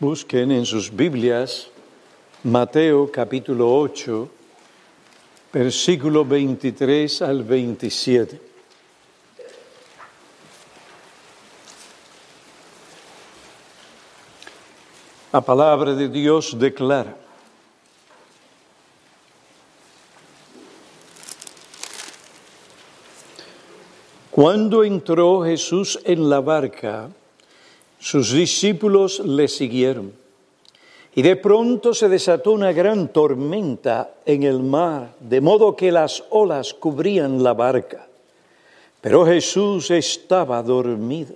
Busquen en sus Biblias Mateo capítulo 8, versículo 23 al 27. La palabra de Dios declara. Cuando entró Jesús en la barca, sus discípulos le siguieron. Y de pronto se desató una gran tormenta en el mar, de modo que las olas cubrían la barca. Pero Jesús estaba dormido.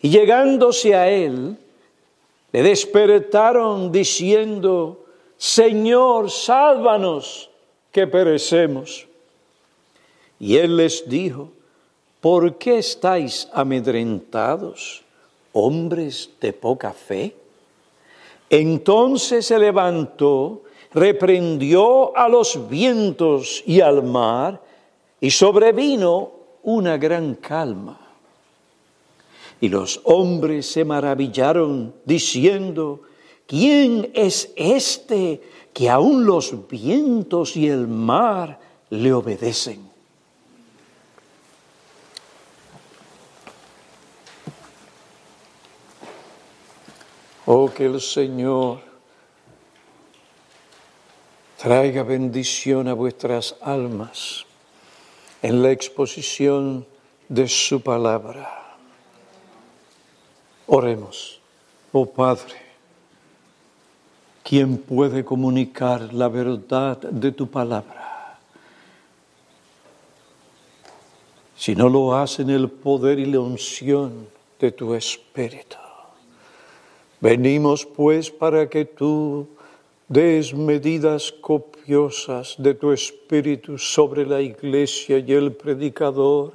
Y llegándose a él, le despertaron diciendo, Señor, sálvanos, que perecemos. Y él les dijo, ¿por qué estáis amedrentados? Hombres de poca fe? Entonces se levantó, reprendió a los vientos y al mar, y sobrevino una gran calma. Y los hombres se maravillaron, diciendo, ¿quién es este que aun los vientos y el mar le obedecen? Oh, que el Señor traiga bendición a vuestras almas en la exposición de su palabra. Oremos, oh Padre, ¿quién puede comunicar la verdad de tu palabra? Si no lo hace en el poder y la unción de tu Espíritu. Venimos pues para que tú des medidas copiosas de tu espíritu sobre la iglesia y el predicador,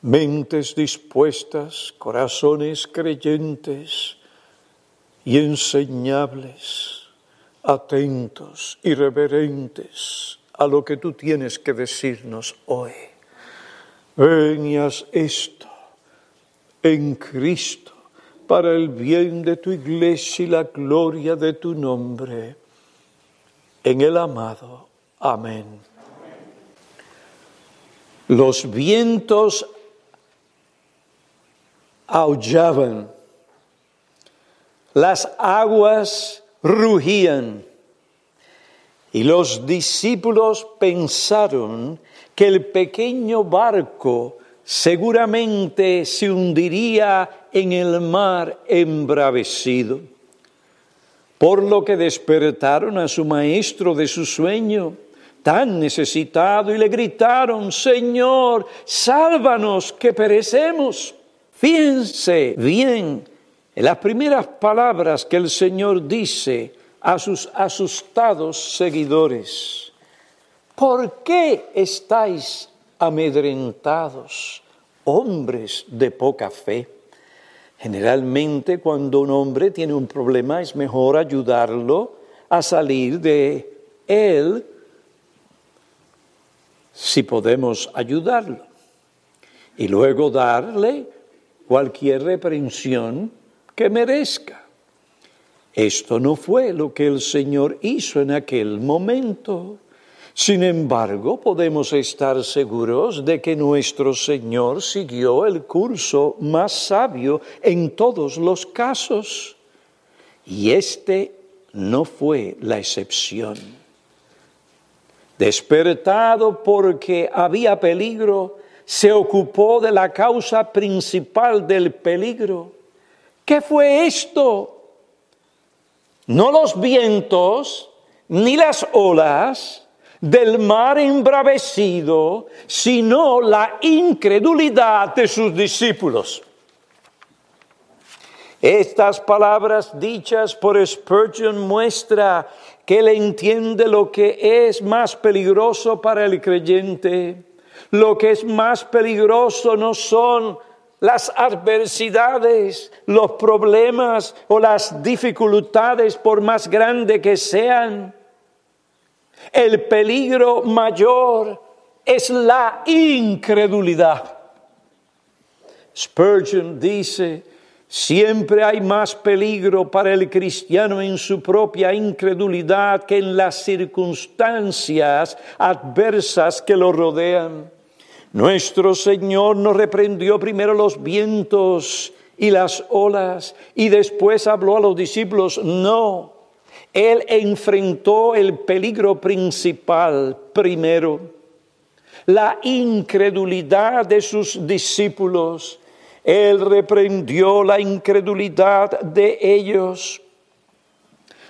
mentes dispuestas, corazones creyentes y enseñables, atentos y reverentes a lo que tú tienes que decirnos hoy. Ven y haz esto en Cristo para el bien de tu iglesia y la gloria de tu nombre. En el amado. Amén. Los vientos aullaban, las aguas rugían y los discípulos pensaron que el pequeño barco seguramente se hundiría en el mar embravecido. Por lo que despertaron a su maestro de su sueño, tan necesitado, y le gritaron, Señor, sálvanos que perecemos. Fíjense bien en las primeras palabras que el Señor dice a sus asustados seguidores. ¿Por qué estáis amedrentados, hombres de poca fe. Generalmente cuando un hombre tiene un problema es mejor ayudarlo a salir de él si podemos ayudarlo y luego darle cualquier reprensión que merezca. Esto no fue lo que el Señor hizo en aquel momento. Sin embargo, podemos estar seguros de que nuestro Señor siguió el curso más sabio en todos los casos. Y este no fue la excepción. Despertado porque había peligro, se ocupó de la causa principal del peligro. ¿Qué fue esto? No los vientos ni las olas, del mar embravecido, sino la incredulidad de sus discípulos. Estas palabras dichas por Spurgeon muestra que él entiende lo que es más peligroso para el creyente. Lo que es más peligroso no son las adversidades, los problemas o las dificultades, por más grandes que sean el peligro mayor es la incredulidad. Spurgeon dice, Siempre hay más peligro para el cristiano en su propia incredulidad que en las circunstancias adversas que lo rodean. Nuestro Señor nos reprendió primero los vientos y las olas y después habló a los discípulos. No, Él enfrentó el peligro principal primero, la incredulidad de sus discípulos él reprendió la incredulidad de ellos.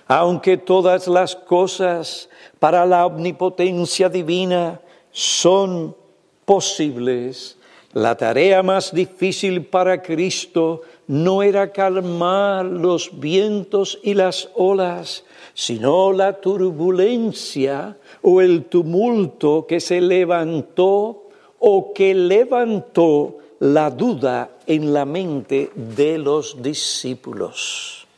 Aunque todas las cosas para la omnipotencia divina son posibles, la tarea más difícil para Cristo no era calmar los vientos y las olas, sino la turbulencia o el tumulto que se levantó o que levantó la duda en la mente de los discípulos.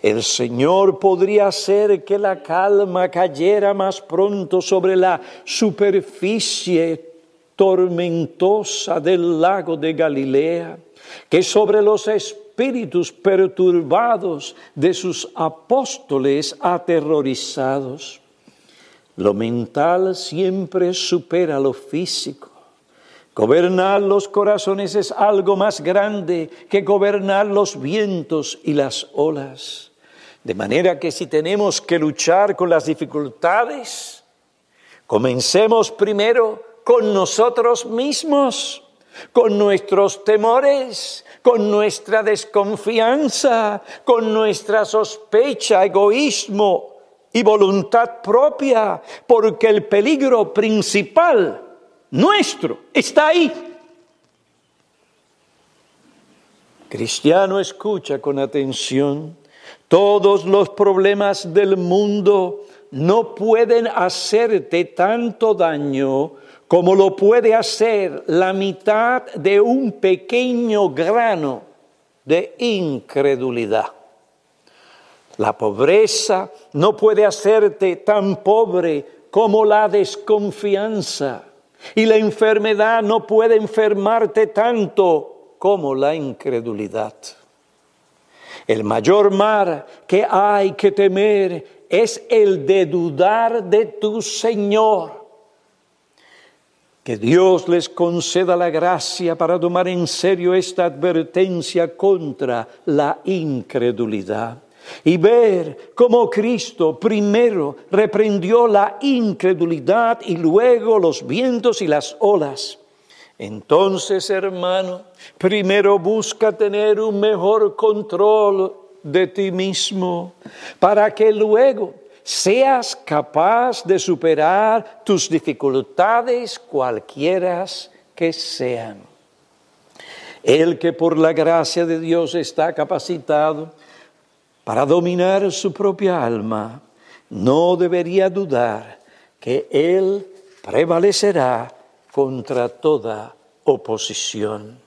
El Señor podría hacer que la calma cayera más pronto sobre la superficie tormentosa del lago de Galilea que sobre los espíritus perturbados de sus apóstoles aterrorizados. Lo mental siempre supera lo físico. Gobernar los corazones es algo más grande que gobernar los vientos y las olas. De manera que si tenemos que luchar con las dificultades, comencemos primero con nosotros mismos, con nuestros temores, con nuestra desconfianza, con nuestra sospecha, egoísmo y voluntad propia, porque el peligro principal nuestro, está ahí. Cristiano, escucha con atención. Todos los problemas del mundo no pueden hacerte tanto daño como lo puede hacer la mitad de un pequeño grano de incredulidad. La pobreza no puede hacerte tan pobre como la desconfianza. Y la enfermedad no puede enfermarte tanto como la incredulidad. El mayor mar que hay que temer es el de dudar de tu Señor. Que Dios les conceda la gracia para tomar en serio esta advertencia contra la incredulidad y ver cómo Cristo primero reprendió la incredulidad y luego los vientos y las olas. Entonces, hermano, primero busca tener un mejor control de ti mismo para que luego seas capaz de superar tus dificultades cualquiera que sean. El que por la gracia de Dios está capacitado para dominar su propia alma, no debería dudar que Él prevalecerá contra toda oposición.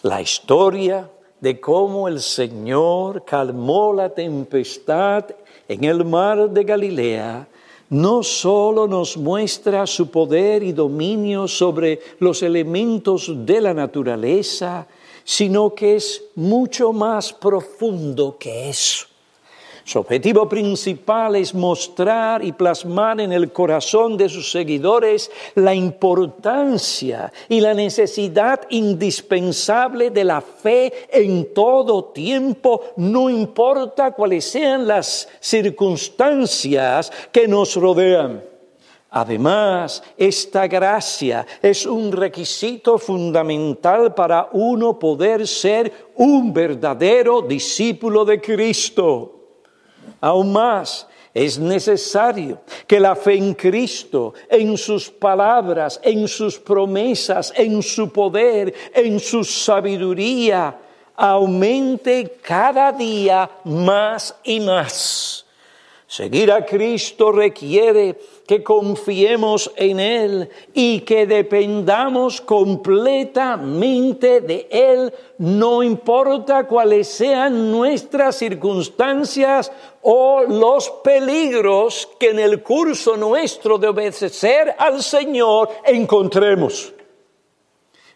La historia de cómo el Señor calmó la tempestad en el mar de Galilea no solo nos muestra su poder y dominio sobre los elementos de la naturaleza, sino que es mucho más profundo que eso. Su objetivo principal es mostrar y plasmar en el corazón de sus seguidores la importancia y la necesidad indispensable de la fe en todo tiempo, no importa cuáles sean las circunstancias que nos rodean. Además, esta gracia es un requisito fundamental para uno poder ser un verdadero discípulo de Cristo. Aún más, es necesario que la fe en Cristo, en sus palabras, en sus promesas, en su poder, en su sabiduría, aumente cada día más y más. Seguir a Cristo requiere que confiemos en Él y que dependamos completamente de Él, no importa cuáles sean nuestras circunstancias o los peligros que en el curso nuestro de obedecer al Señor encontremos.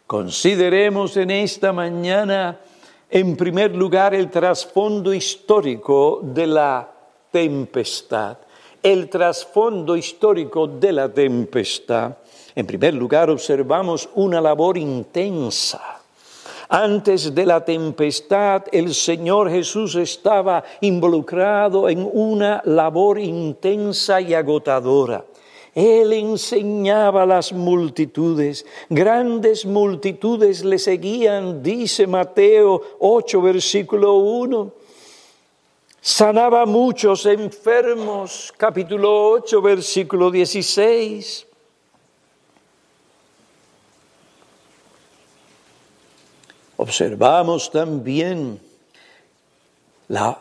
Consideremos en esta mañana en primer lugar, el trasfondo histórico de la tempestad. El trasfondo histórico de la tempestad. En primer lugar, observamos una labor intensa. Antes de la tempestad, el Señor Jesús estaba involucrado en una labor intensa y agotadora. Él enseñaba a las multitudes, grandes multitudes le seguían, dice Mateo 8, versículo 1. Sanaba a muchos enfermos, capítulo 8, versículo 16. Observamos también la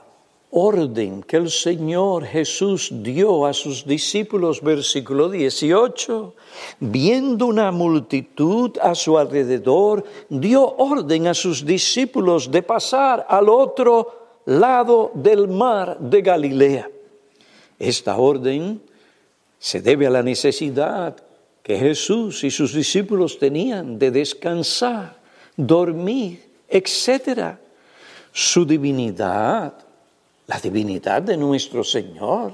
orden que el Señor Jesús dio a sus discípulos, versículo 18, viendo una multitud a su alrededor, dio orden a sus discípulos de pasar al otro lado del mar de Galilea. Esta orden se debe a la necesidad que Jesús y sus discípulos tenían de descansar, dormir, etc. Su divinidad la divinidad de nuestro Señor.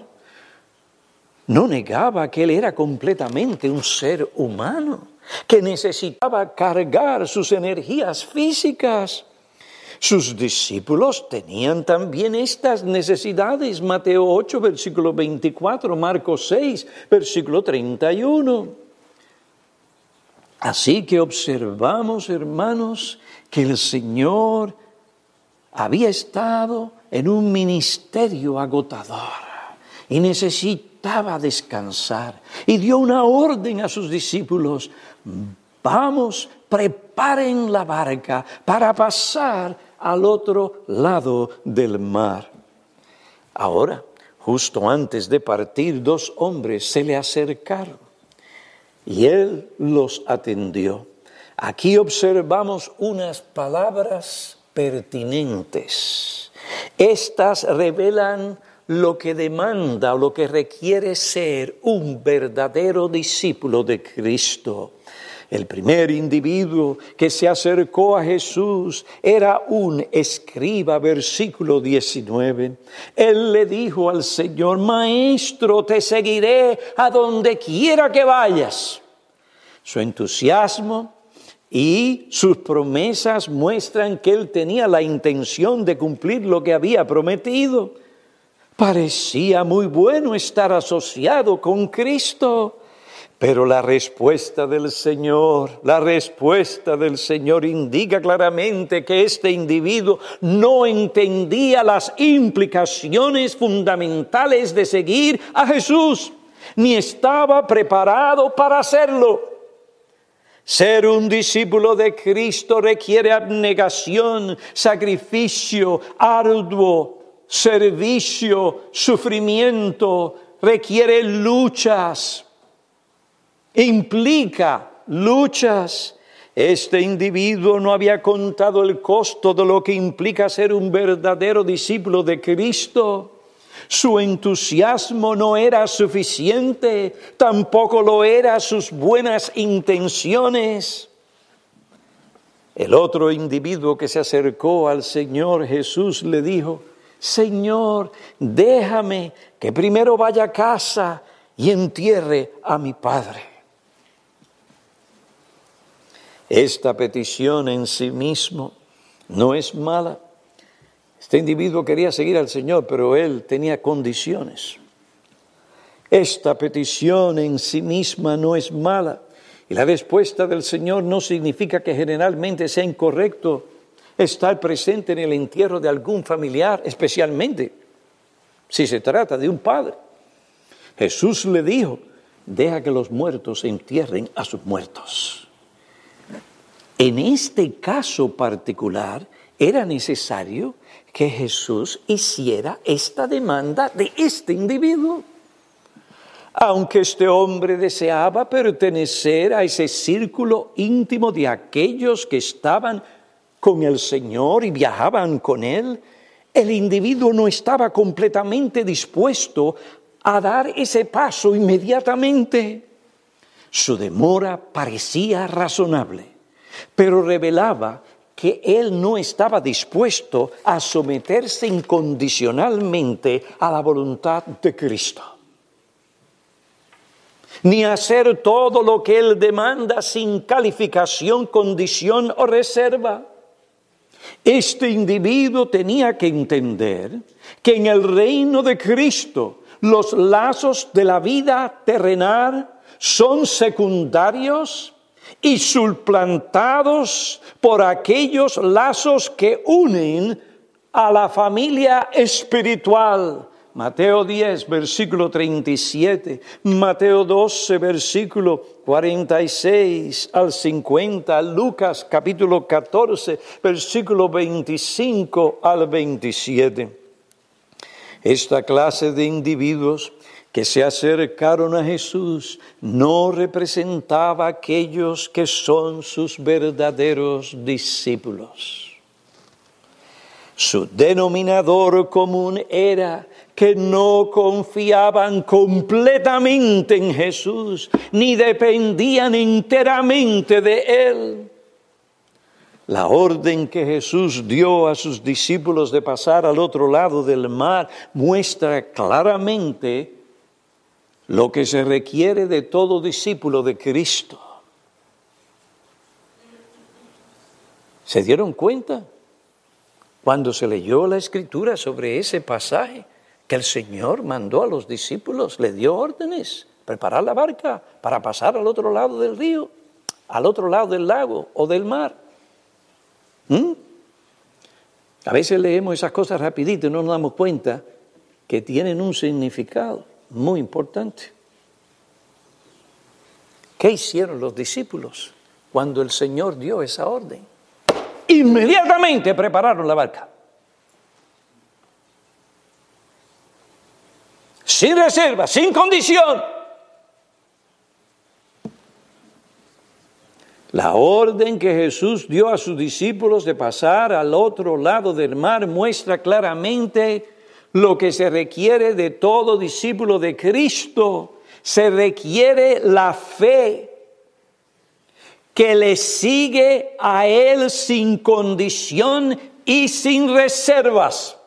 No negaba que Él era completamente un ser humano, que necesitaba cargar sus energías físicas. Sus discípulos tenían también estas necesidades. Mateo 8, versículo 24, Marcos 6, versículo 31. Así que observamos, hermanos, que el Señor había estado en un ministerio agotador y necesitaba descansar. Y dio una orden a sus discípulos, vamos, preparen la barca para pasar al otro lado del mar. Ahora, justo antes de partir, dos hombres se le acercaron y él los atendió. Aquí observamos unas palabras pertinentes estas revelan lo que demanda o lo que requiere ser un verdadero discípulo de Cristo. El primer individuo que se acercó a Jesús era un escriba, versículo 19. Él le dijo al Señor, Maestro, te seguiré a donde quiera que vayas. Su entusiasmo y sus promesas muestran que él tenía la intención de cumplir lo que había prometido. Parecía muy bueno estar asociado con Cristo, pero la respuesta del Señor, la respuesta del Señor indica claramente que este individuo no entendía las implicaciones fundamentales de seguir a Jesús, ni estaba preparado para hacerlo. Ser un discípulo de Cristo requiere abnegación, sacrificio, arduo, servicio, sufrimiento, requiere luchas, implica luchas. Este individuo no había contado el costo de lo que implica ser un verdadero discípulo de Cristo. Su entusiasmo no era suficiente, tampoco lo eran sus buenas intenciones. El otro individuo que se acercó al Señor Jesús le dijo, Señor, déjame que primero vaya a casa y entierre a mi padre. Esta petición en sí mismo no es mala, este individuo quería seguir al Señor, pero él tenía condiciones. Esta petición en sí misma no es mala. Y la respuesta del Señor no significa que generalmente sea incorrecto estar presente en el entierro de algún familiar, especialmente si se trata de un padre. Jesús le dijo, deja que los muertos entierren a sus muertos. En este caso particular era necesario que Jesús hiciera esta demanda de este individuo. Aunque este hombre deseaba pertenecer a ese círculo íntimo de aquellos que estaban con el Señor y viajaban con Él, el individuo no estaba completamente dispuesto a dar ese paso inmediatamente. Su demora parecía razonable, pero revelaba que él no estaba dispuesto a someterse incondicionalmente a la voluntad de Cristo, ni a hacer todo lo que él demanda sin calificación, condición o reserva. Este individuo tenía que entender que en el reino de Cristo los lazos de la vida terrenal son secundarios y suplantados por aquellos lazos que unen a la familia espiritual. Mateo 10, versículo 37, Mateo 12, versículo 46 al 50, Lucas capítulo 14, versículo 25 al 27. Esta clase de individuos que se acercaron a Jesús no representaba a aquellos que son sus verdaderos discípulos. Su denominador común era que no confiaban completamente en Jesús, ni dependían enteramente de Él. La orden que Jesús dio a sus discípulos de pasar al otro lado del mar muestra claramente lo que se requiere de todo discípulo de Cristo. ¿Se dieron cuenta cuando se leyó la escritura sobre ese pasaje que el Señor mandó a los discípulos, le dio órdenes, preparar la barca para pasar al otro lado del río, al otro lado del lago o del mar? ¿Mm? A veces leemos esas cosas rapidito y no nos damos cuenta que tienen un significado muy importante. ¿Qué hicieron los discípulos cuando el Señor dio esa orden? Inmediatamente prepararon la barca. Sin reserva, sin condición. La orden que Jesús dio a sus discípulos de pasar al otro lado del mar muestra claramente lo que se requiere de todo discípulo de Cristo. Se requiere la fe que le sigue a Él sin condición y sin reservas.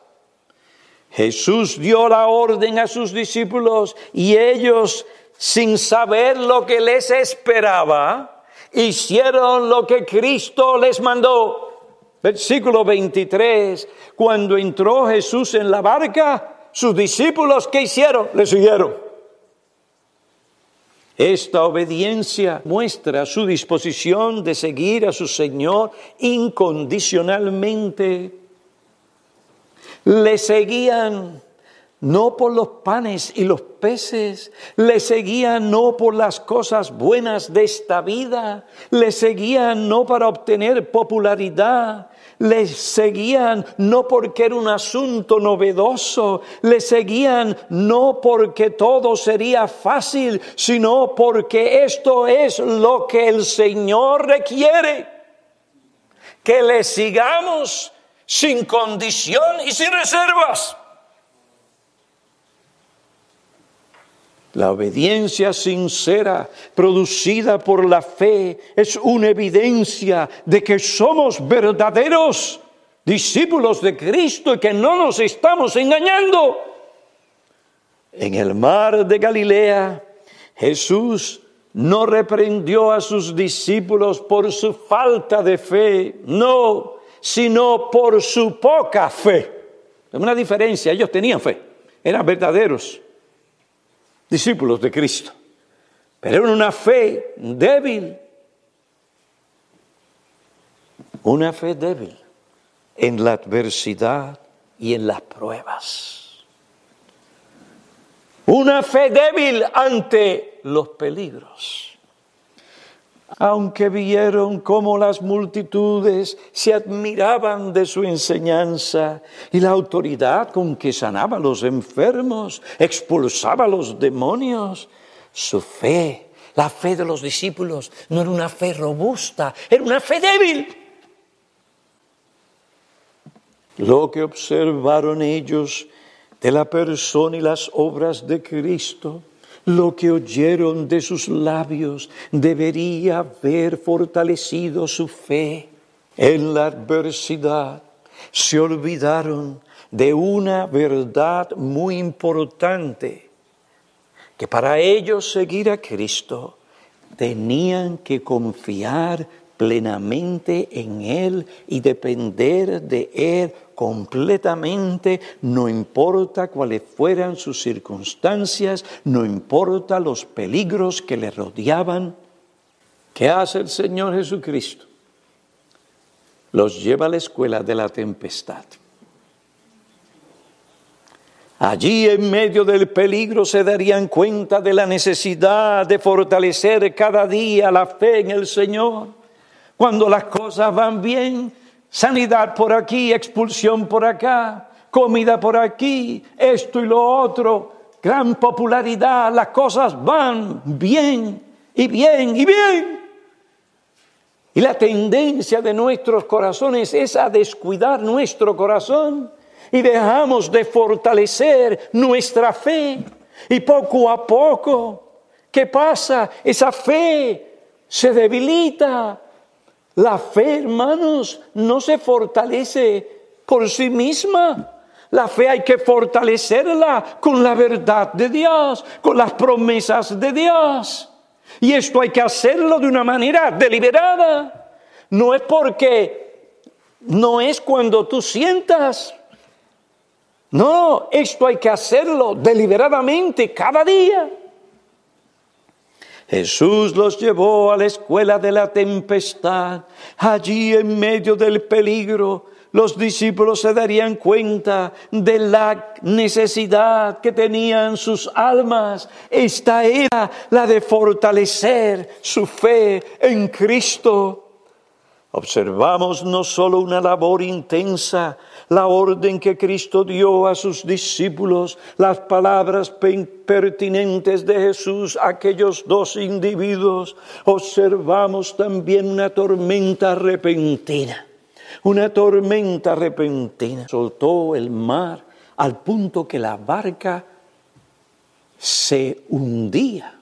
Jesús dio la orden a sus discípulos y ellos, sin saber lo que les esperaba, hicieron lo que Cristo les mandó. Versículo 23, cuando entró Jesús en la barca, sus discípulos, ¿qué hicieron? Le siguieron. Esta obediencia muestra su disposición de seguir a su Señor incondicionalmente. Le seguían no por los panes y los peces, le seguían no por las cosas buenas de esta vida, le seguían no para obtener popularidad, le seguían no porque era un asunto novedoso, le seguían no porque todo sería fácil, sino porque esto es lo que el Señor requiere, que le sigamos sin condición y sin reservas. La obediencia sincera producida por la fe es una evidencia de que somos verdaderos discípulos de Cristo y que no nos estamos engañando. En el mar de Galilea, Jesús no reprendió a sus discípulos por su falta de fe, no, sino por su poca fe. Es una diferencia, ellos tenían fe, eran verdaderos discípulos de Cristo, pero era una fe débil, una fe débil en la adversidad y en las pruebas, una fe débil ante los peligros aunque vieron cómo las multitudes se admiraban de su enseñanza y la autoridad con que sanaba a los enfermos, expulsaba a los demonios, su fe, la fe de los discípulos, no era una fe robusta, era una fe débil. Lo que observaron ellos de la persona y las obras de Cristo lo que oyeron de sus labios debería haber fortalecido su fe. En la adversidad se olvidaron de una verdad muy importante, que para ellos seguir a Cristo tenían que confiar plenamente en Él y depender de Él completamente, no importa cuáles fueran sus circunstancias, no importa los peligros que le rodeaban. ¿Qué hace el Señor Jesucristo? Los lleva a la escuela de la tempestad. Allí en medio del peligro se darían cuenta de la necesidad de fortalecer cada día la fe en el Señor. Cuando las cosas van bien, sanidad por aquí, expulsión por acá, comida por aquí, esto y lo otro, gran popularidad, las cosas van bien y bien y bien. Y la tendencia de nuestros corazones es a descuidar nuestro corazón y dejamos de fortalecer nuestra fe. Y poco a poco, ¿qué pasa? Esa fe se debilita. La fe, hermanos, no se fortalece por sí misma. La fe hay que fortalecerla con la verdad de Dios, con las promesas de Dios. Y esto hay que hacerlo de una manera deliberada. No es porque, no es cuando tú sientas, no, esto hay que hacerlo deliberadamente cada día. Jesús los llevó a la escuela de la tempestad. Allí en medio del peligro, los discípulos se darían cuenta de la necesidad que tenían sus almas. Esta era la de fortalecer su fe en Cristo. Observamos no solo una labor intensa, la orden que Cristo dio a sus discípulos, las palabras pertinentes de Jesús a aquellos dos individuos, observamos también una tormenta repentina, una tormenta repentina. Soltó el mar al punto que la barca se hundía.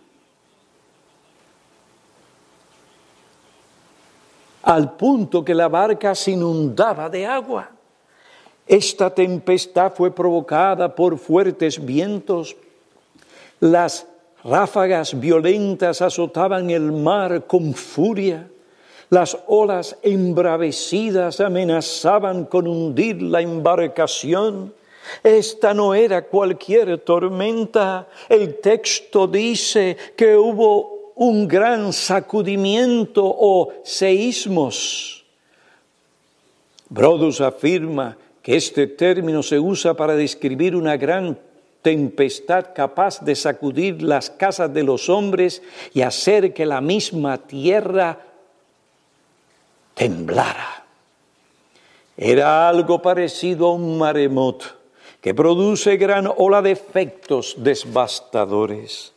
Al punto que la barca se inundaba de agua. Esta tempestad fue provocada por fuertes vientos. Las ráfagas violentas azotaban el mar con furia. Las olas embravecidas amenazaban con hundir la embarcación. Esta no era cualquier tormenta. El texto dice que hubo un gran sacudimiento o seísmos. Brodus afirma este término se usa para describir una gran tempestad capaz de sacudir las casas de los hombres y hacer que la misma tierra temblara. Era algo parecido a un maremoto que produce gran ola de efectos devastadores.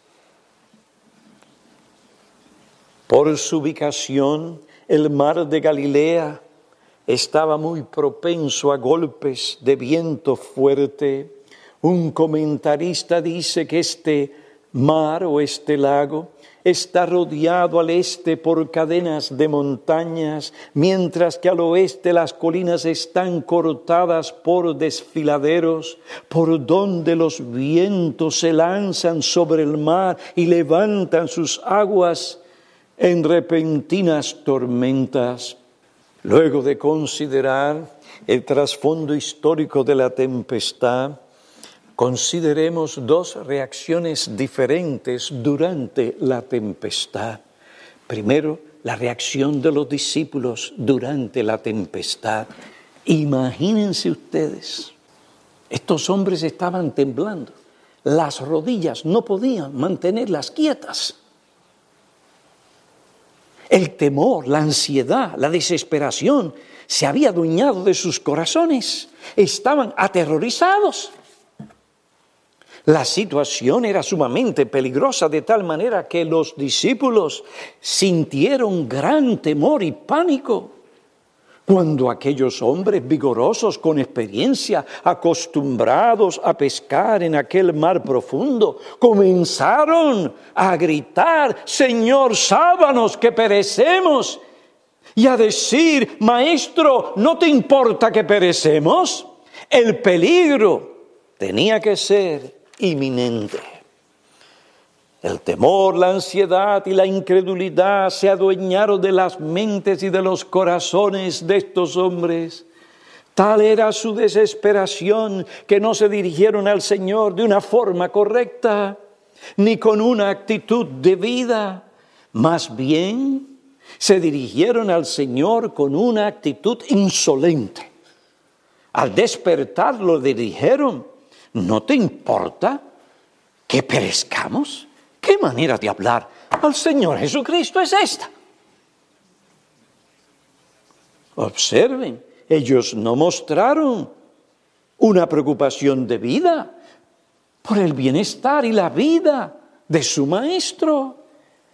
Por su ubicación, el mar de Galilea estaba muy propenso a golpes de viento fuerte. Un comentarista dice que este mar o este lago está rodeado al este por cadenas de montañas, mientras que al oeste las colinas están cortadas por desfiladeros, por donde los vientos se lanzan sobre el mar y levantan sus aguas en repentinas tormentas. Luego de considerar el trasfondo histórico de la tempestad, consideremos dos reacciones diferentes durante la tempestad. Primero, la reacción de los discípulos durante la tempestad. Imagínense ustedes, estos hombres estaban temblando, las rodillas no podían mantenerlas quietas. El temor, la ansiedad, la desesperación se había adueñado de sus corazones. Estaban aterrorizados. La situación era sumamente peligrosa de tal manera que los discípulos sintieron gran temor y pánico. Cuando aquellos hombres vigorosos con experiencia, acostumbrados a pescar en aquel mar profundo, comenzaron a gritar, Señor, sábanos que perecemos. y a decir, Maestro, ¿no te importa que perecemos? El peligro tenía que ser inminente. El temor, la ansiedad y la incredulidad se adueñaron de las mentes y de los corazones de estos hombres. Tal era su desesperación que no se dirigieron al Señor de una forma correcta, ni con una actitud de vida. Más bien, se dirigieron al Señor con una actitud insolente. Al despertar lo dijeron, ¿no te importa que perezcamos? ¿Qué manera de hablar al Señor Jesucristo es esta? Observen, ellos no mostraron una preocupación de vida por el bienestar y la vida de su maestro.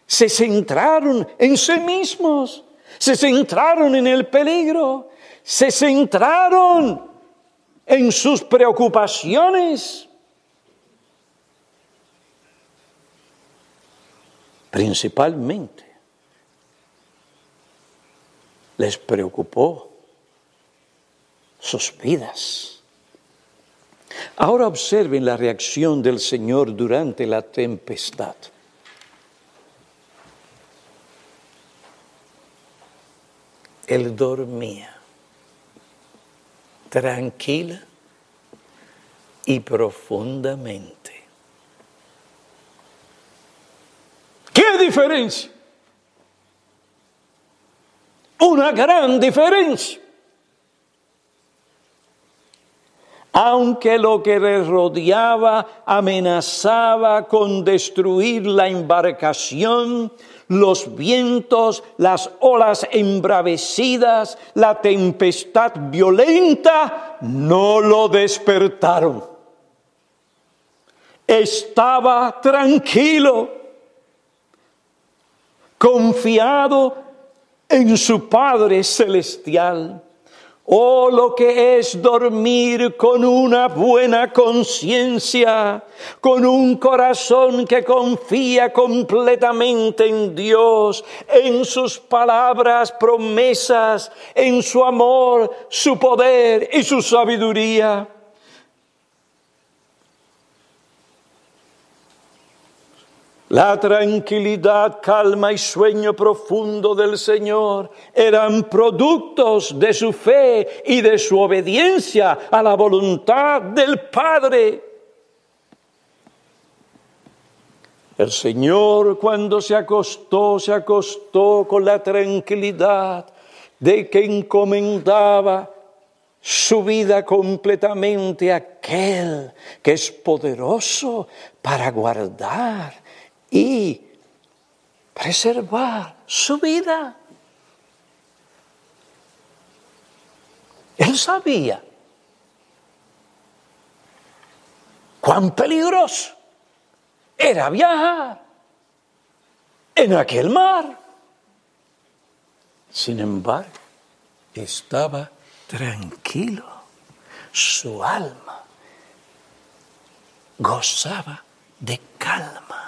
Se centraron en sí mismos, se centraron en el peligro, se centraron en sus preocupaciones. Principalmente les preocupó sus vidas. Ahora observen la reacción del Señor durante la tempestad. Él dormía tranquila y profundamente. ¿Qué diferencia? Una gran diferencia. aunque lo que le rodeaba amenazaba con destruir la embarcación, los vientos, las olas embravecidas, la tempestad violenta, no lo despertaron. Estaba tranquilo, confiado en su Padre Celestial. Oh, lo que es dormir con una buena conciencia, con un corazón que confía completamente en Dios, en sus palabras, promesas, en su amor, su poder y su sabiduría. La tranquilidad, calma y sueño profundo del Señor eran productos de su fe y de su obediencia a la voluntad del Padre. El Señor cuando se acostó, se acostó con la tranquilidad de que encomendaba su vida completamente a aquel que es poderoso para guardar y preservar su vida. Él sabía cuán peligroso era viajar en aquel mar. Sin embargo, estaba tranquilo. Su alma gozaba de calma.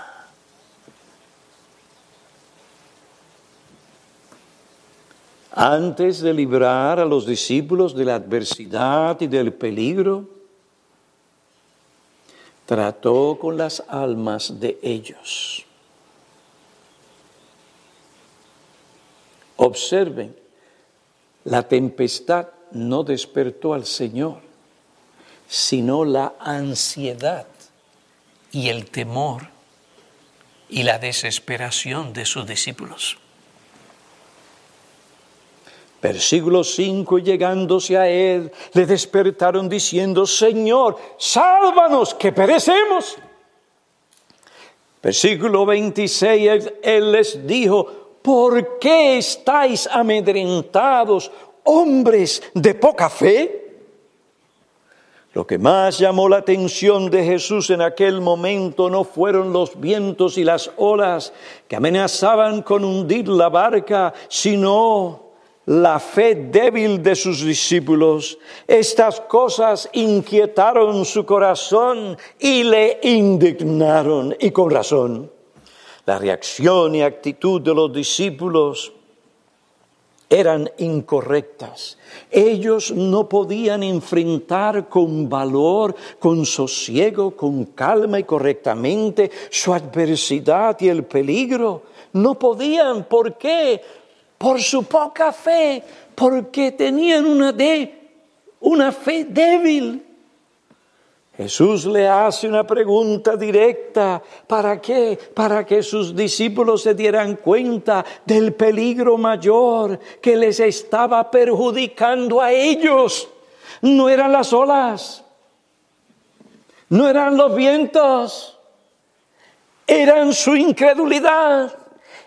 Antes de librar a los discípulos de la adversidad y del peligro, trató con las almas de ellos. Observen, la tempestad no despertó al Señor, sino la ansiedad y el temor y la desesperación de sus discípulos. Versículo 5, llegándose a él, le despertaron diciendo, Señor, sálvanos, que perecemos. Versículo 26, él les dijo, ¿por qué estáis amedrentados, hombres de poca fe? Lo que más llamó la atención de Jesús en aquel momento no fueron los vientos y las olas que amenazaban con hundir la barca, sino la fe débil de sus discípulos. Estas cosas inquietaron su corazón y le indignaron, y con razón. La reacción y actitud de los discípulos eran incorrectas. Ellos no podían enfrentar con valor, con sosiego, con calma y correctamente su adversidad y el peligro. No podían. ¿Por qué? Por su poca fe, porque tenían una, de, una fe débil. Jesús le hace una pregunta directa. ¿Para qué? Para que sus discípulos se dieran cuenta del peligro mayor que les estaba perjudicando a ellos. No eran las olas, no eran los vientos, eran su incredulidad.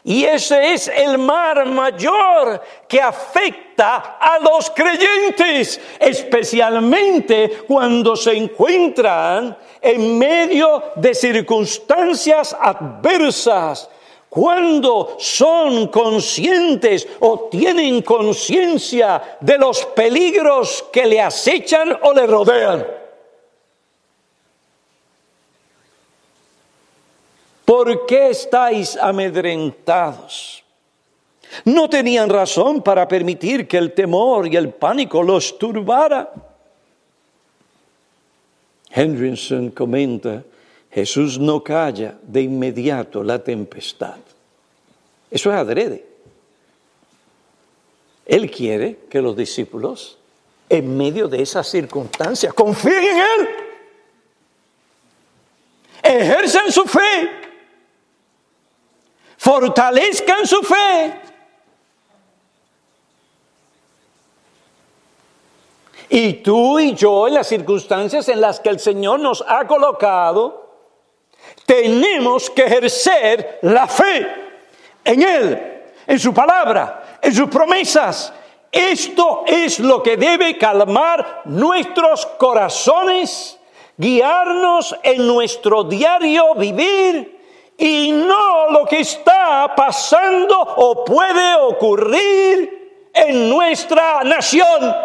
Y ese es el mar mayor que afecta a los creyentes, especialmente cuando se encuentran en medio de circunstancias adversas, cuando son conscientes o tienen conciencia de los peligros que le acechan o le rodean. ¿Por qué estáis amedrentados? No tenían razón para permitir que el temor y el pánico los turbara. Henderson comenta, Jesús no calla de inmediato la tempestad. Eso es adrede. Él quiere que los discípulos, en medio de esas circunstancias, confíen en Él. Ejercen su fe fortalezcan su fe. Y tú y yo, en las circunstancias en las que el Señor nos ha colocado, tenemos que ejercer la fe en Él, en su palabra, en sus promesas. Esto es lo que debe calmar nuestros corazones, guiarnos en nuestro diario vivir y no lo que está pasando o puede ocurrir en nuestra nación.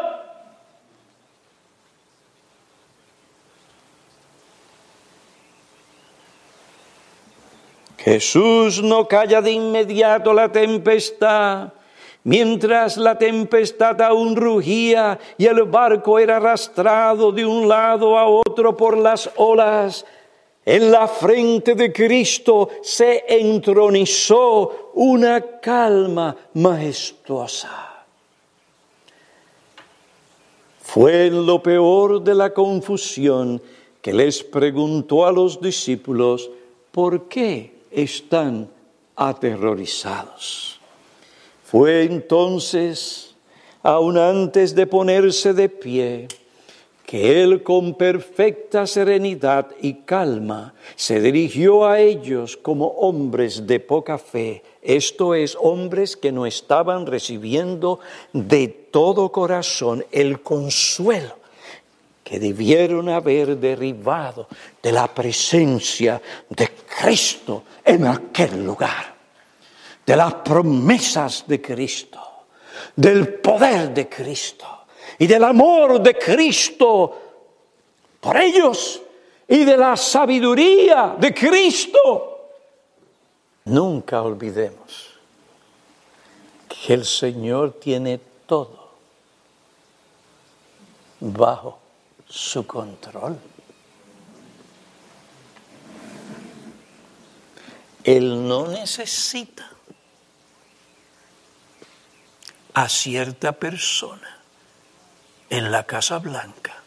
Jesús no calla de inmediato la tempestad. Mientras la tempestad aún rugía y el barco era arrastrado de un lado a otro por las olas, en la frente de Cristo se entronizó una calma majestuosa. Fue en lo peor de la confusión que les preguntó a los discípulos, ¿por qué están aterrorizados? Fue entonces, aun antes de ponerse de pie, que él con perfecta serenidad y calma se dirigió a ellos como hombres de poca fe, esto es, hombres que no estaban recibiendo de todo corazón el consuelo que debieron haber derivado de la presencia de Cristo en aquel lugar, de las promesas de Cristo, del poder de Cristo y del amor de Cristo por ellos y de la sabiduría de Cristo. Nunca olvidemos que el Señor tiene todo bajo su control. Él no necesita a cierta persona en la Casa Blanca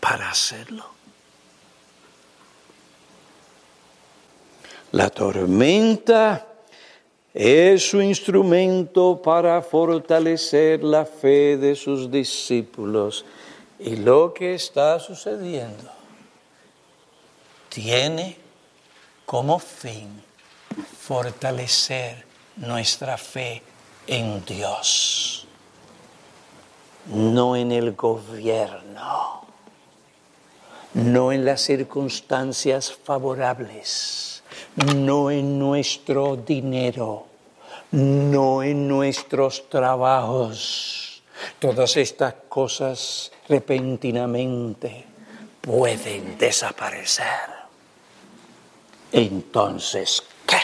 para hacerlo. La tormenta es su instrumento para fortalecer la fe de sus discípulos. Y lo que está sucediendo tiene como fin fortalecer nuestra fe en Dios no en el gobierno, no en las circunstancias favorables, no en nuestro dinero, no en nuestros trabajos. Todas estas cosas repentinamente pueden desaparecer. Entonces, ¿qué?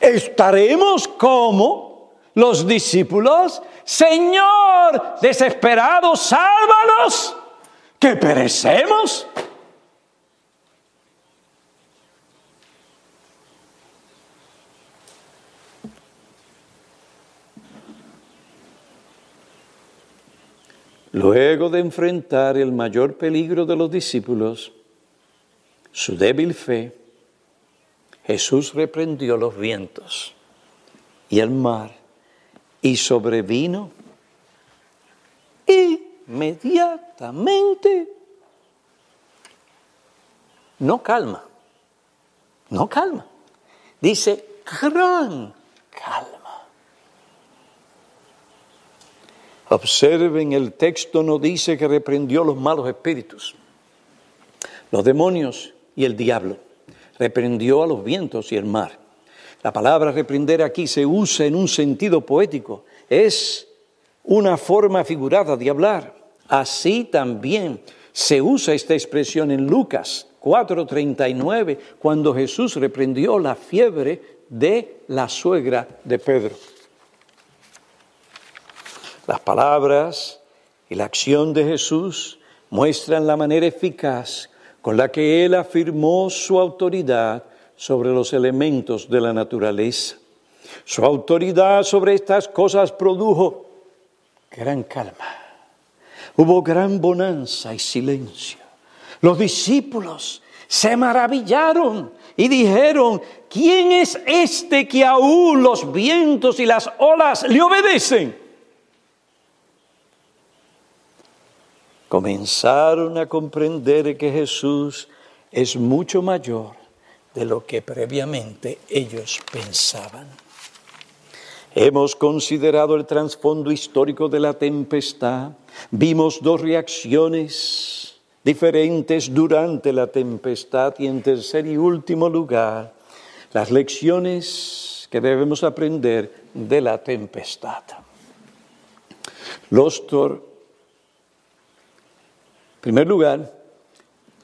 Estaremos como los discípulos, Señor, desesperados, sálvanos, que perecemos. Luego de enfrentar el mayor peligro de los discípulos, su débil fe, Jesús reprendió los vientos y el mar y sobrevino inmediatamente. No calma, no calma. Dice gran calma. Observen, el texto no dice que reprendió los malos espíritus, los demonios y el diablo. Reprendió a los vientos y el mar. La palabra reprender aquí se usa en un sentido poético. Es una forma figurada de hablar. Así también se usa esta expresión en Lucas 4:39, cuando Jesús reprendió la fiebre de la suegra de Pedro. Las palabras y la acción de Jesús muestran la manera eficaz con la que Él afirmó su autoridad sobre los elementos de la naturaleza. Su autoridad sobre estas cosas produjo gran calma. Hubo gran bonanza y silencio. Los discípulos se maravillaron y dijeron, ¿quién es este que aún los vientos y las olas le obedecen? comenzaron a comprender que Jesús es mucho mayor de lo que previamente ellos pensaban. Hemos considerado el trasfondo histórico de la tempestad, vimos dos reacciones diferentes durante la tempestad y en tercer y último lugar, las lecciones que debemos aprender de la tempestad. Los, primer lugar,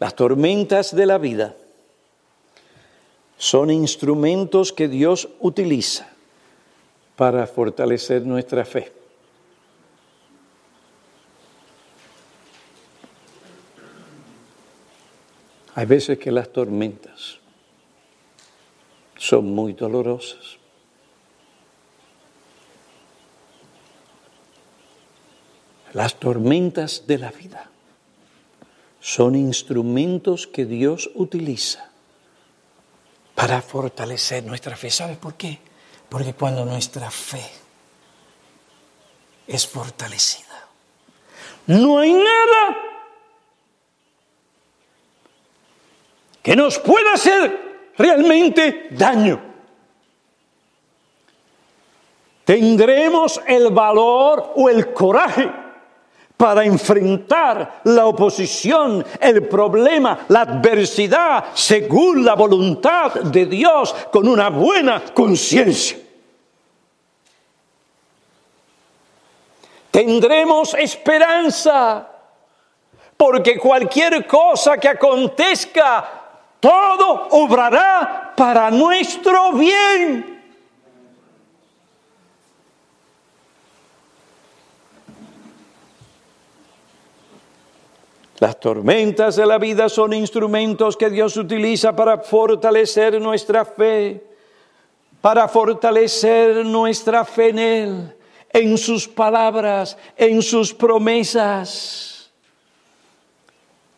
las tormentas de la vida son instrumentos que Dios utiliza para fortalecer nuestra fe. Hay veces que las tormentas son muy dolorosas. Las tormentas de la vida son instrumentos que Dios utiliza para fortalecer nuestra fe. ¿Sabe por qué? Porque cuando nuestra fe es fortalecida, no hay nada que nos pueda hacer realmente daño. Tendremos el valor o el coraje para enfrentar la oposición, el problema, la adversidad, según la voluntad de Dios, con una buena conciencia. Tendremos esperanza, porque cualquier cosa que acontezca, todo obrará para nuestro bien. Las tormentas de la vida son instrumentos que Dios utiliza para fortalecer nuestra fe, para fortalecer nuestra fe en Él, en sus palabras, en sus promesas,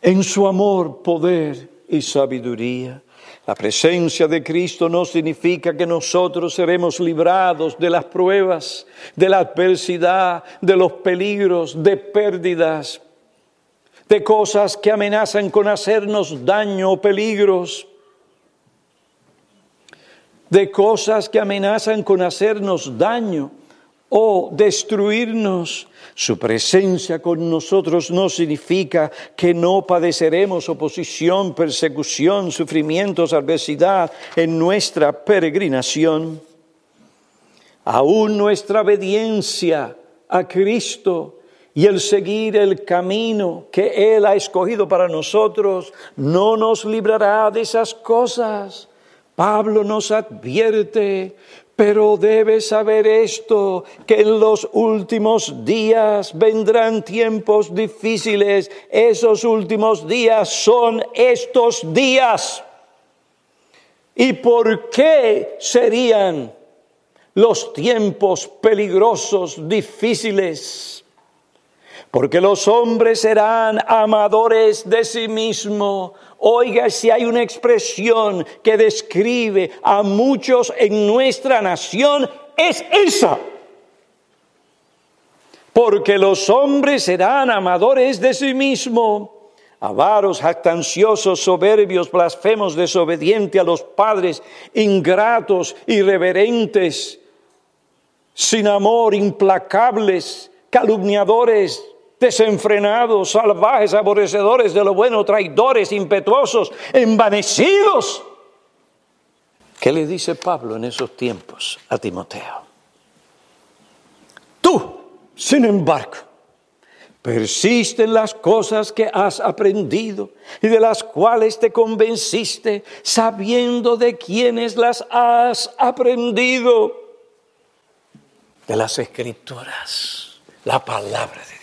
en su amor, poder y sabiduría. La presencia de Cristo no significa que nosotros seremos librados de las pruebas, de la adversidad, de los peligros, de pérdidas de cosas que amenazan con hacernos daño o peligros, de cosas que amenazan con hacernos daño o destruirnos. Su presencia con nosotros no significa que no padeceremos oposición, persecución, sufrimientos, adversidad en nuestra peregrinación. Aún nuestra obediencia a Cristo y el seguir el camino que Él ha escogido para nosotros no nos librará de esas cosas. Pablo nos advierte, Pero debes saber esto, que en los últimos días vendrán tiempos difíciles. Esos últimos días son estos días. ¿Y por qué serían los tiempos peligrosos, difíciles? Porque los hombres serán amadores de sí mismos. Oiga, si hay una expresión que describe a muchos en nuestra nación, es esa. Porque los hombres serán amadores de sí mismos avaros, jactanciosos, soberbios, blasfemos, desobedientes a los padres, ingratos, irreverentes, sin amor, implacables, calumniadores, desenfrenados, salvajes, aborrecedores de lo bueno, traidores, impetuosos, envanecidos. ¿Qué le dice Pablo en esos tiempos a Timoteo? Tú, sin embargo, Persiste en las cosas que has aprendido y de las cuales te convenciste, sabiendo de quiénes las has aprendido. De las escrituras, la palabra de Dios.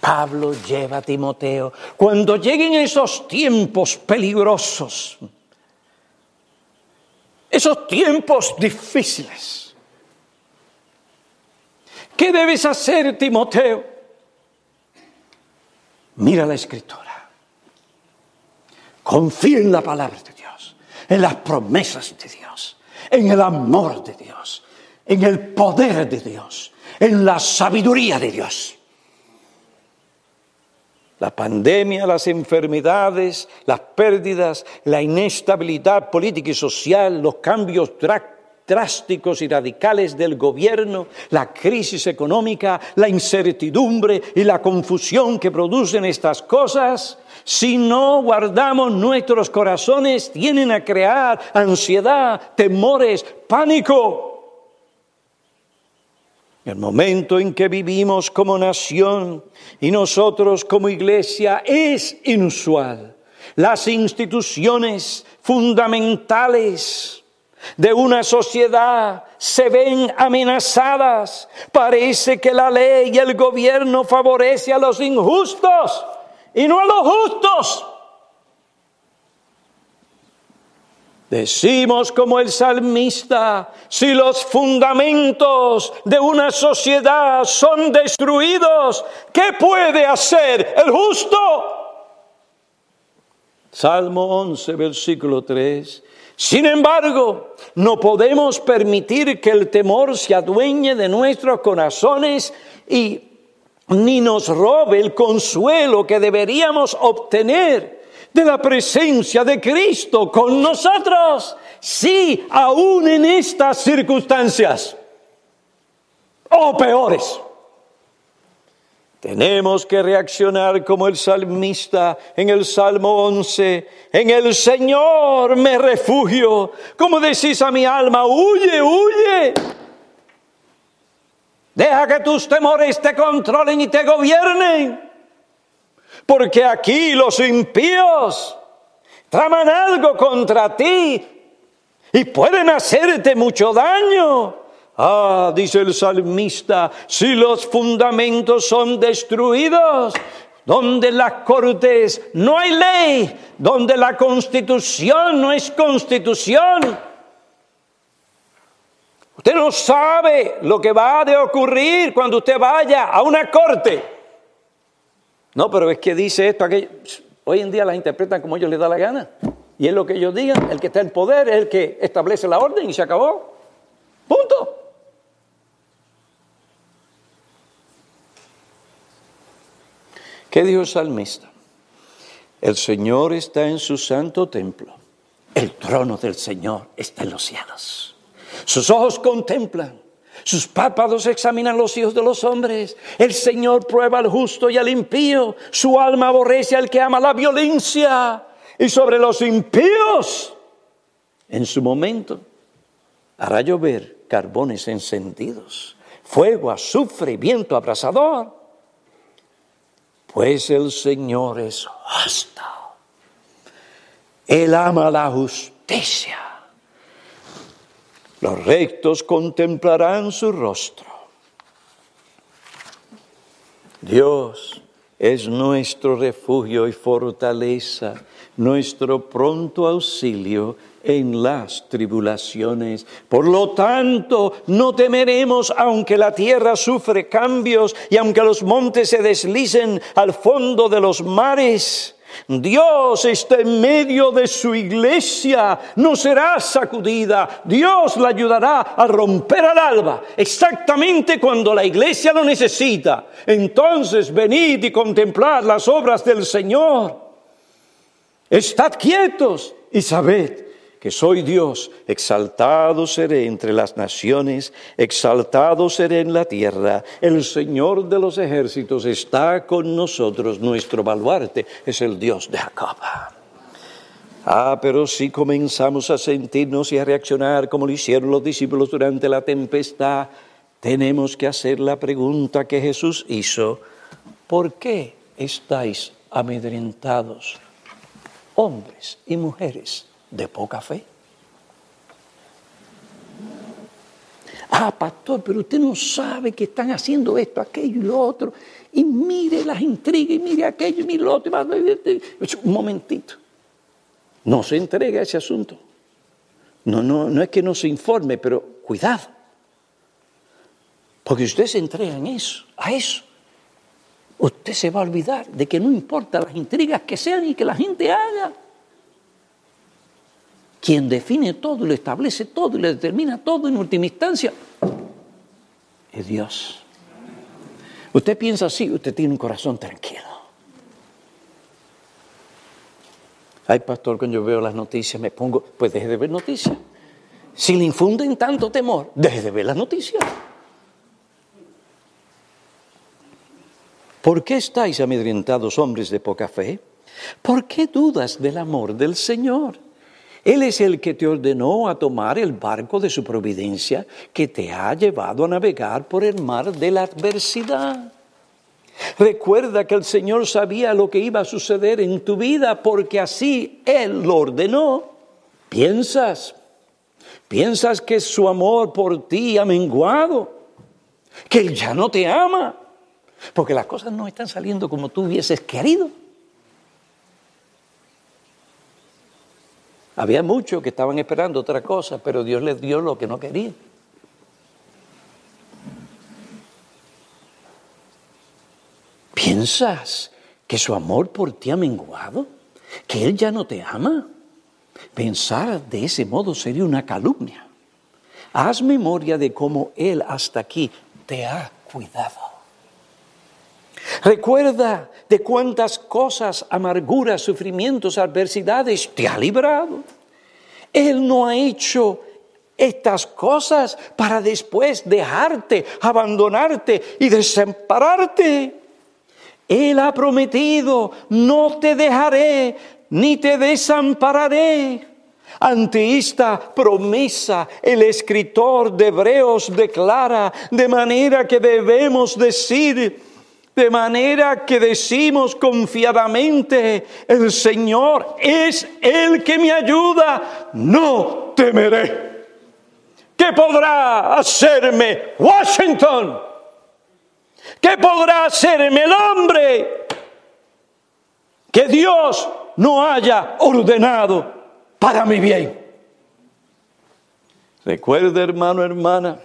Pablo lleva a Timoteo. Cuando lleguen esos tiempos peligrosos, esos tiempos difíciles, ¿qué debes hacer, Timoteo? Mira la escritura. Confía en la palabra de Dios, en las promesas de Dios, en el amor de Dios, en el poder de Dios, en la sabiduría de Dios. La pandemia, las enfermedades, las pérdidas, la inestabilidad política y social, los cambios drásticos y radicales del gobierno, la crisis económica, la incertidumbre y la confusión que producen estas cosas, si no guardamos nuestros corazones, tienen a crear ansiedad, temores, pánico. El momento en que vivimos como nación y nosotros como iglesia es inusual. Las instituciones fundamentales de una sociedad se ven amenazadas. Parece que la ley y el gobierno favorece a los injustos y no a los justos. Decimos como el salmista, si los fundamentos de una sociedad son destruidos, ¿qué puede hacer el justo? Salmo 11, versículo 3. Sin embargo, no podemos permitir que el temor se adueñe de nuestros corazones y ni nos robe el consuelo que deberíamos obtener de la presencia de Cristo con nosotros. Sí, aún en estas circunstancias, o peores. Tenemos que reaccionar como el salmista en el Salmo 11. En el Señor me refugio. Como decís a mi alma, huye, huye. Deja que tus temores te controlen y te gobiernen. Porque aquí los impíos traman algo contra ti y pueden hacerte mucho daño. Ah, dice el salmista, si los fundamentos son destruidos, donde las cortes no hay ley, donde la constitución no es constitución. Usted no sabe lo que va a ocurrir cuando usted vaya a una corte. No, pero es que dice esto, que Hoy en día las interpretan como ellos les da la gana. Y es lo que ellos digan, el que está en poder es el que establece la orden y se acabó. Punto. ¿Qué dijo el salmista? El Señor está en su santo templo. El trono del Señor está en los cielos. Sus ojos contemplan. Sus párpados examinan los hijos de los hombres. El Señor prueba al justo y al impío. Su alma aborrece al que ama la violencia. Y sobre los impíos, en su momento, hará llover carbones encendidos, fuego, azufre, viento abrasador pues el Señor es justo. Él ama la justicia. Los rectos contemplarán su rostro. Dios es nuestro refugio y fortaleza, nuestro pronto auxilio en las tribulaciones. Por lo tanto, no temeremos aunque la tierra sufre cambios y aunque los montes se deslicen al fondo de los mares. Dios está en medio de su iglesia, no será sacudida. Dios la ayudará a romper al alba, exactamente cuando la iglesia lo necesita. Entonces venid y contemplad las obras del Señor. Estad quietos y sabed que soy Dios, exaltado seré entre las naciones, exaltado seré en la tierra. El Señor de los ejércitos está con nosotros, nuestro baluarte es el Dios de Jacob. Ah, pero si comenzamos a sentirnos y a reaccionar como lo hicieron los discípulos durante la tempestad, tenemos que hacer la pregunta que Jesús hizo, ¿por qué estáis amedrentados, hombres y mujeres? De poca fe. Ah, pastor, pero usted no sabe que están haciendo esto, aquello y lo otro. Y mire las intrigas, y mire aquello, y mire lo otro. Un momentito. No se entrega a ese asunto. No, no, no es que no se informe, pero cuidado. Porque usted se entrega en eso, a eso. Usted se va a olvidar de que no importa las intrigas que sean y que la gente haga. Quien define todo, lo establece todo y lo determina todo en última instancia es Dios. Usted piensa así, usted tiene un corazón tranquilo. Ay, pastor, cuando yo veo las noticias me pongo, pues deje de ver noticias. Si le infunden tanto temor, deje de ver las noticias. ¿Por qué estáis amedrentados, hombres de poca fe? ¿Por qué dudas del amor del Señor? Él es el que te ordenó a tomar el barco de su providencia que te ha llevado a navegar por el mar de la adversidad. Recuerda que el Señor sabía lo que iba a suceder en tu vida porque así Él lo ordenó. Piensas, piensas que su amor por ti ha menguado, que Él ya no te ama, porque las cosas no están saliendo como tú hubieses querido. Había muchos que estaban esperando otra cosa, pero Dios les dio lo que no querían. ¿Piensas que su amor por ti ha menguado? ¿Que Él ya no te ama? Pensar de ese modo sería una calumnia. Haz memoria de cómo Él hasta aquí te ha cuidado. Recuerda de cuántas cosas, amarguras, sufrimientos, adversidades te ha librado. Él no ha hecho estas cosas para después dejarte, abandonarte y desampararte. Él ha prometido, no te dejaré ni te desampararé. Ante esta promesa, el escritor de Hebreos declara de manera que debemos decir, de manera que decimos confiadamente, el Señor es el que me ayuda, no temeré. ¿Qué podrá hacerme Washington? ¿Qué podrá hacerme el hombre que Dios no haya ordenado para mi bien? Recuerda, hermano, hermana,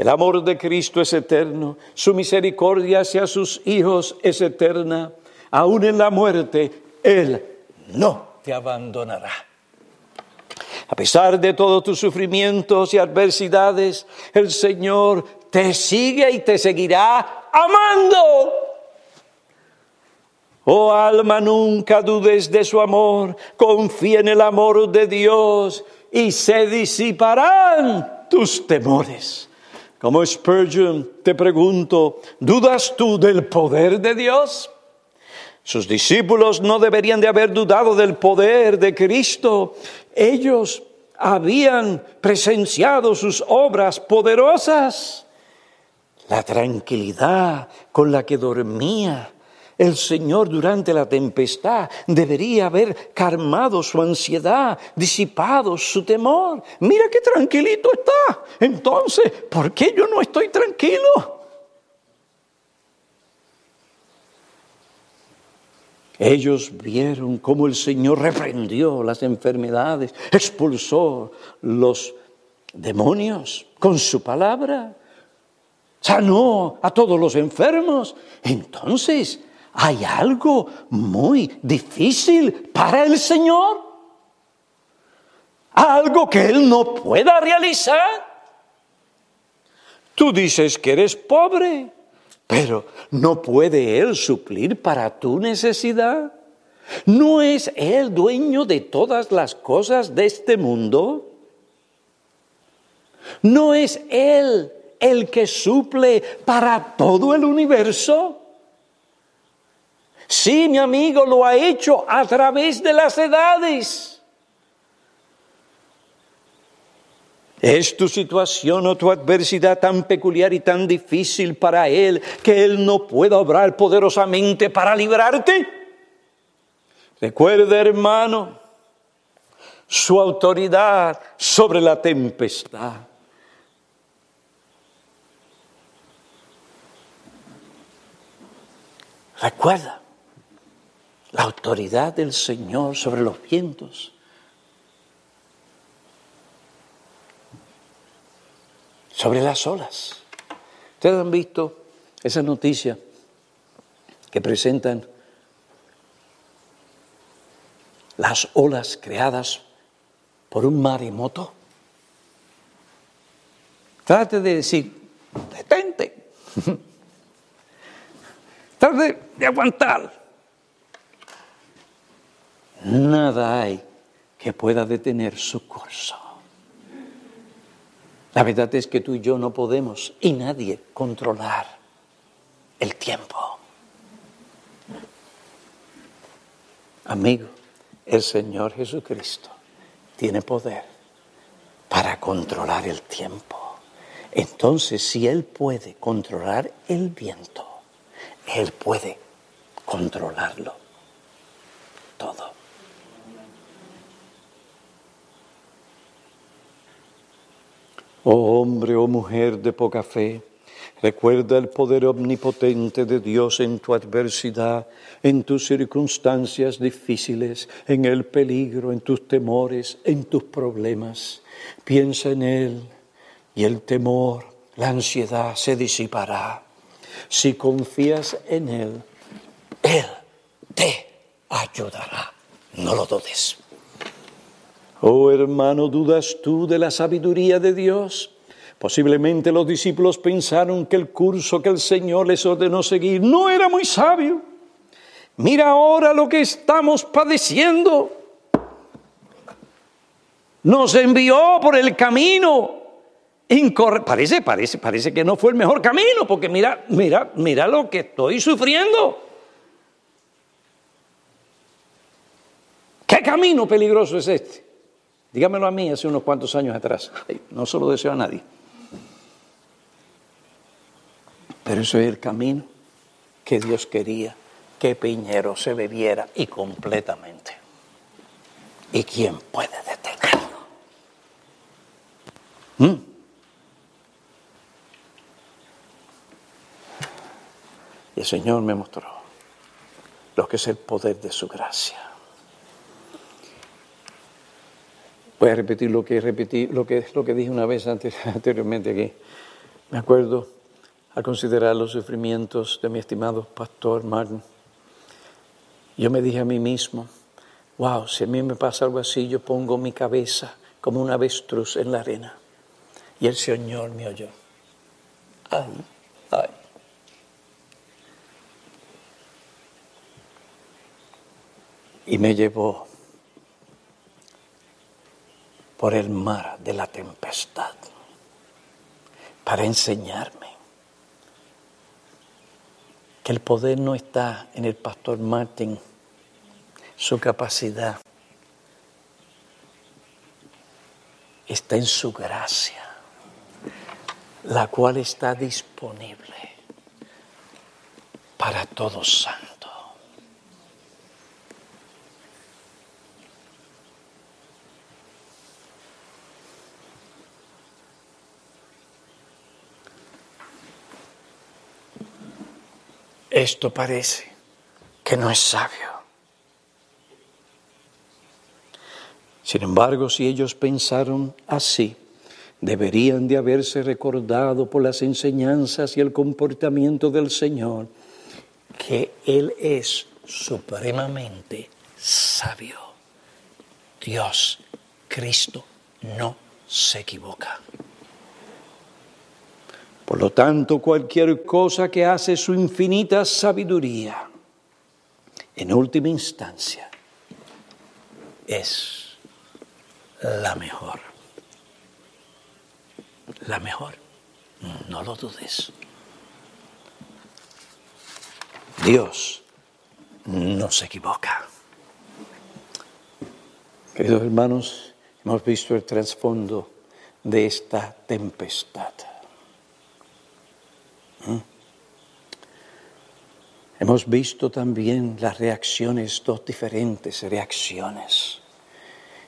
el amor de Cristo es eterno, su misericordia hacia sus hijos es eterna. Aún en la muerte, Él no te abandonará. A pesar de todos tus sufrimientos y adversidades, el Señor te sigue y te seguirá amando. Oh alma, nunca dudes de su amor, confía en el amor de Dios y se disiparán tus temores. Como Spurgeon, te pregunto, ¿dudas tú del poder de Dios? Sus discípulos no deberían de haber dudado del poder de Cristo. Ellos habían presenciado sus obras poderosas. La tranquilidad con la que dormía el Señor durante la tempestad debería haber calmado su ansiedad, disipado su temor. Mira qué tranquilito está. Entonces, ¿por qué yo no estoy tranquilo? Ellos vieron cómo el Señor reprendió las enfermedades, expulsó los demonios con su palabra, sanó a todos los enfermos. Entonces, hay algo muy difícil para el Señor. Algo que Él no pueda realizar. Tú dices que eres pobre. Pero ¿no puede Él suplir para tu necesidad? ¿No es Él dueño de todas las cosas de este mundo? ¿No es Él el que suple para todo el universo? Sí, mi amigo, lo ha hecho a través de las edades. ¿Es tu situación o tu adversidad tan peculiar y tan difícil para Él que Él no pueda obrar poderosamente para librarte? Recuerda, hermano, su autoridad sobre la tempestad. Recuerda la autoridad del Señor sobre los vientos sobre las olas. Ustedes han visto esa noticia que presentan las olas creadas por un maremoto. Trate de decir, detente. Trate de aguantar. Nada hay que pueda detener su curso. La verdad es que tú y yo no podemos y nadie controlar el tiempo. Amigo, el Señor Jesucristo tiene poder para controlar el tiempo. Entonces, si Él puede controlar el viento, Él puede controlarlo todo. Oh hombre o oh mujer de poca fe, recuerda el poder omnipotente de Dios en tu adversidad, en tus circunstancias difíciles, en el peligro, en tus temores, en tus problemas. Piensa en Él y el temor, la ansiedad se disipará. Si confías en Él, Él te ayudará. No lo dudes. Oh hermano, ¿dudas tú de la sabiduría de Dios? Posiblemente los discípulos pensaron que el curso que el Señor les ordenó seguir no era muy sabio. Mira ahora lo que estamos padeciendo. Nos envió por el camino incorrecto. Parece, parece, parece que no fue el mejor camino, porque mira, mira, mira lo que estoy sufriendo. ¿Qué camino peligroso es este? Dígamelo a mí hace unos cuantos años atrás. no se lo deseo a nadie. Pero ese es el camino que Dios quería que Piñero se bebiera y completamente. ¿Y quién puede detenerlo? ¿Mm? Y el Señor me mostró lo que es el poder de su gracia. Voy a repetir lo que repetí, lo que, lo que dije una vez anteriormente aquí. Me acuerdo al considerar los sufrimientos de mi estimado pastor Martin. Yo me dije a mí mismo, wow, si a mí me pasa algo así, yo pongo mi cabeza como un avestruz en la arena. Y el Señor me oyó. Ay, ay. Y me llevó por el mar de la tempestad para enseñarme que el poder no está en el pastor Martin, su capacidad está en su gracia, la cual está disponible para todos santos. Esto parece que no es sabio. Sin embargo, si ellos pensaron así, deberían de haberse recordado por las enseñanzas y el comportamiento del Señor que Él es supremamente sabio. Dios, Cristo, no se equivoca. Por lo tanto, cualquier cosa que hace su infinita sabiduría, en última instancia, es la mejor. La mejor, no lo dudes. Dios no se equivoca. Queridos hermanos, hemos visto el trasfondo de esta tempestad. Hemos visto también las reacciones, dos diferentes reacciones.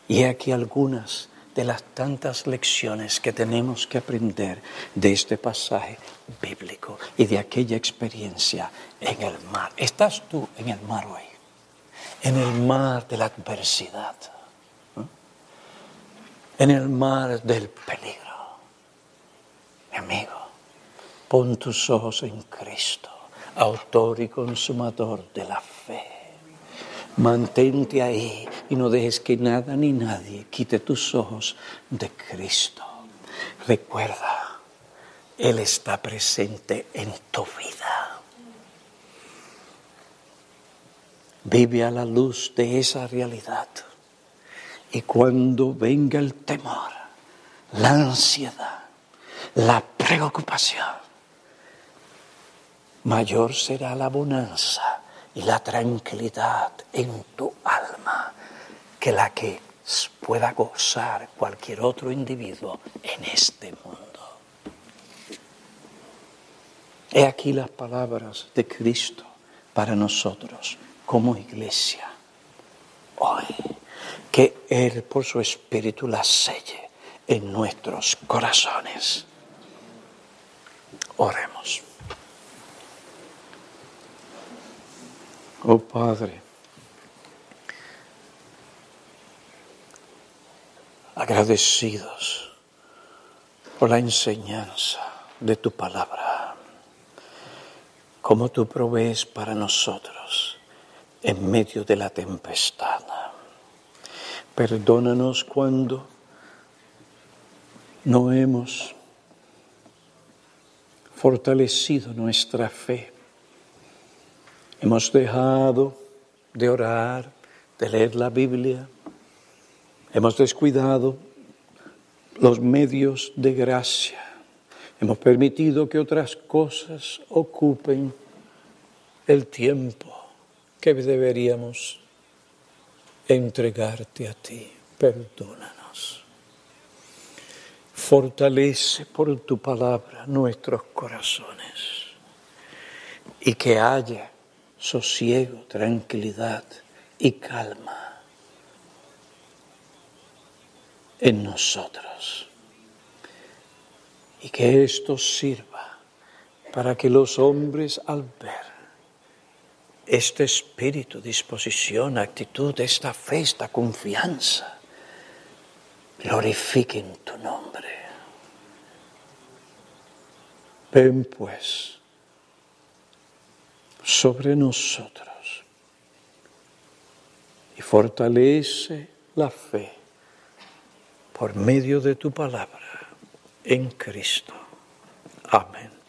Y aquí algunas de las tantas lecciones que tenemos que aprender de este pasaje bíblico y de aquella experiencia en el mar. ¿Estás tú en el mar hoy? En el mar de la adversidad. En el mar del peligro. Mi amigo, pon tus ojos en Cristo, autor y consumador de la fe. Mantente ahí y no dejes que nada ni nadie quite tus ojos de Cristo. Recuerda, Él está presente en tu vida. Vive a la luz de esa realidad. Y cuando venga el temor, la ansiedad, la preocupación, mayor será la bonanza y la tranquilidad en tu alma que la que pueda gozar cualquier otro individuo en este mundo. He aquí las palabras de Cristo para nosotros como iglesia. Hoy, que Él por su Espíritu la selle en nuestros corazones. Oremos. Oh Padre, agradecidos por la enseñanza de tu palabra, como tú provees para nosotros en medio de la tempestad. Perdónanos cuando no hemos fortalecido nuestra fe Hemos dejado de orar, de leer la Biblia. Hemos descuidado los medios de gracia. Hemos permitido que otras cosas ocupen el tiempo que deberíamos entregarte a ti. Perdónanos. Fortalece por tu palabra nuestros corazones y que haya sosiego, tranquilidad y calma en nosotros. Y que esto sirva para que los hombres al ver este espíritu, disposición, actitud, esta fe, esta confianza, glorifiquen tu nombre. Ven pues sobre nosotros y fortalece la fe por medio de tu palabra en Cristo. Amén.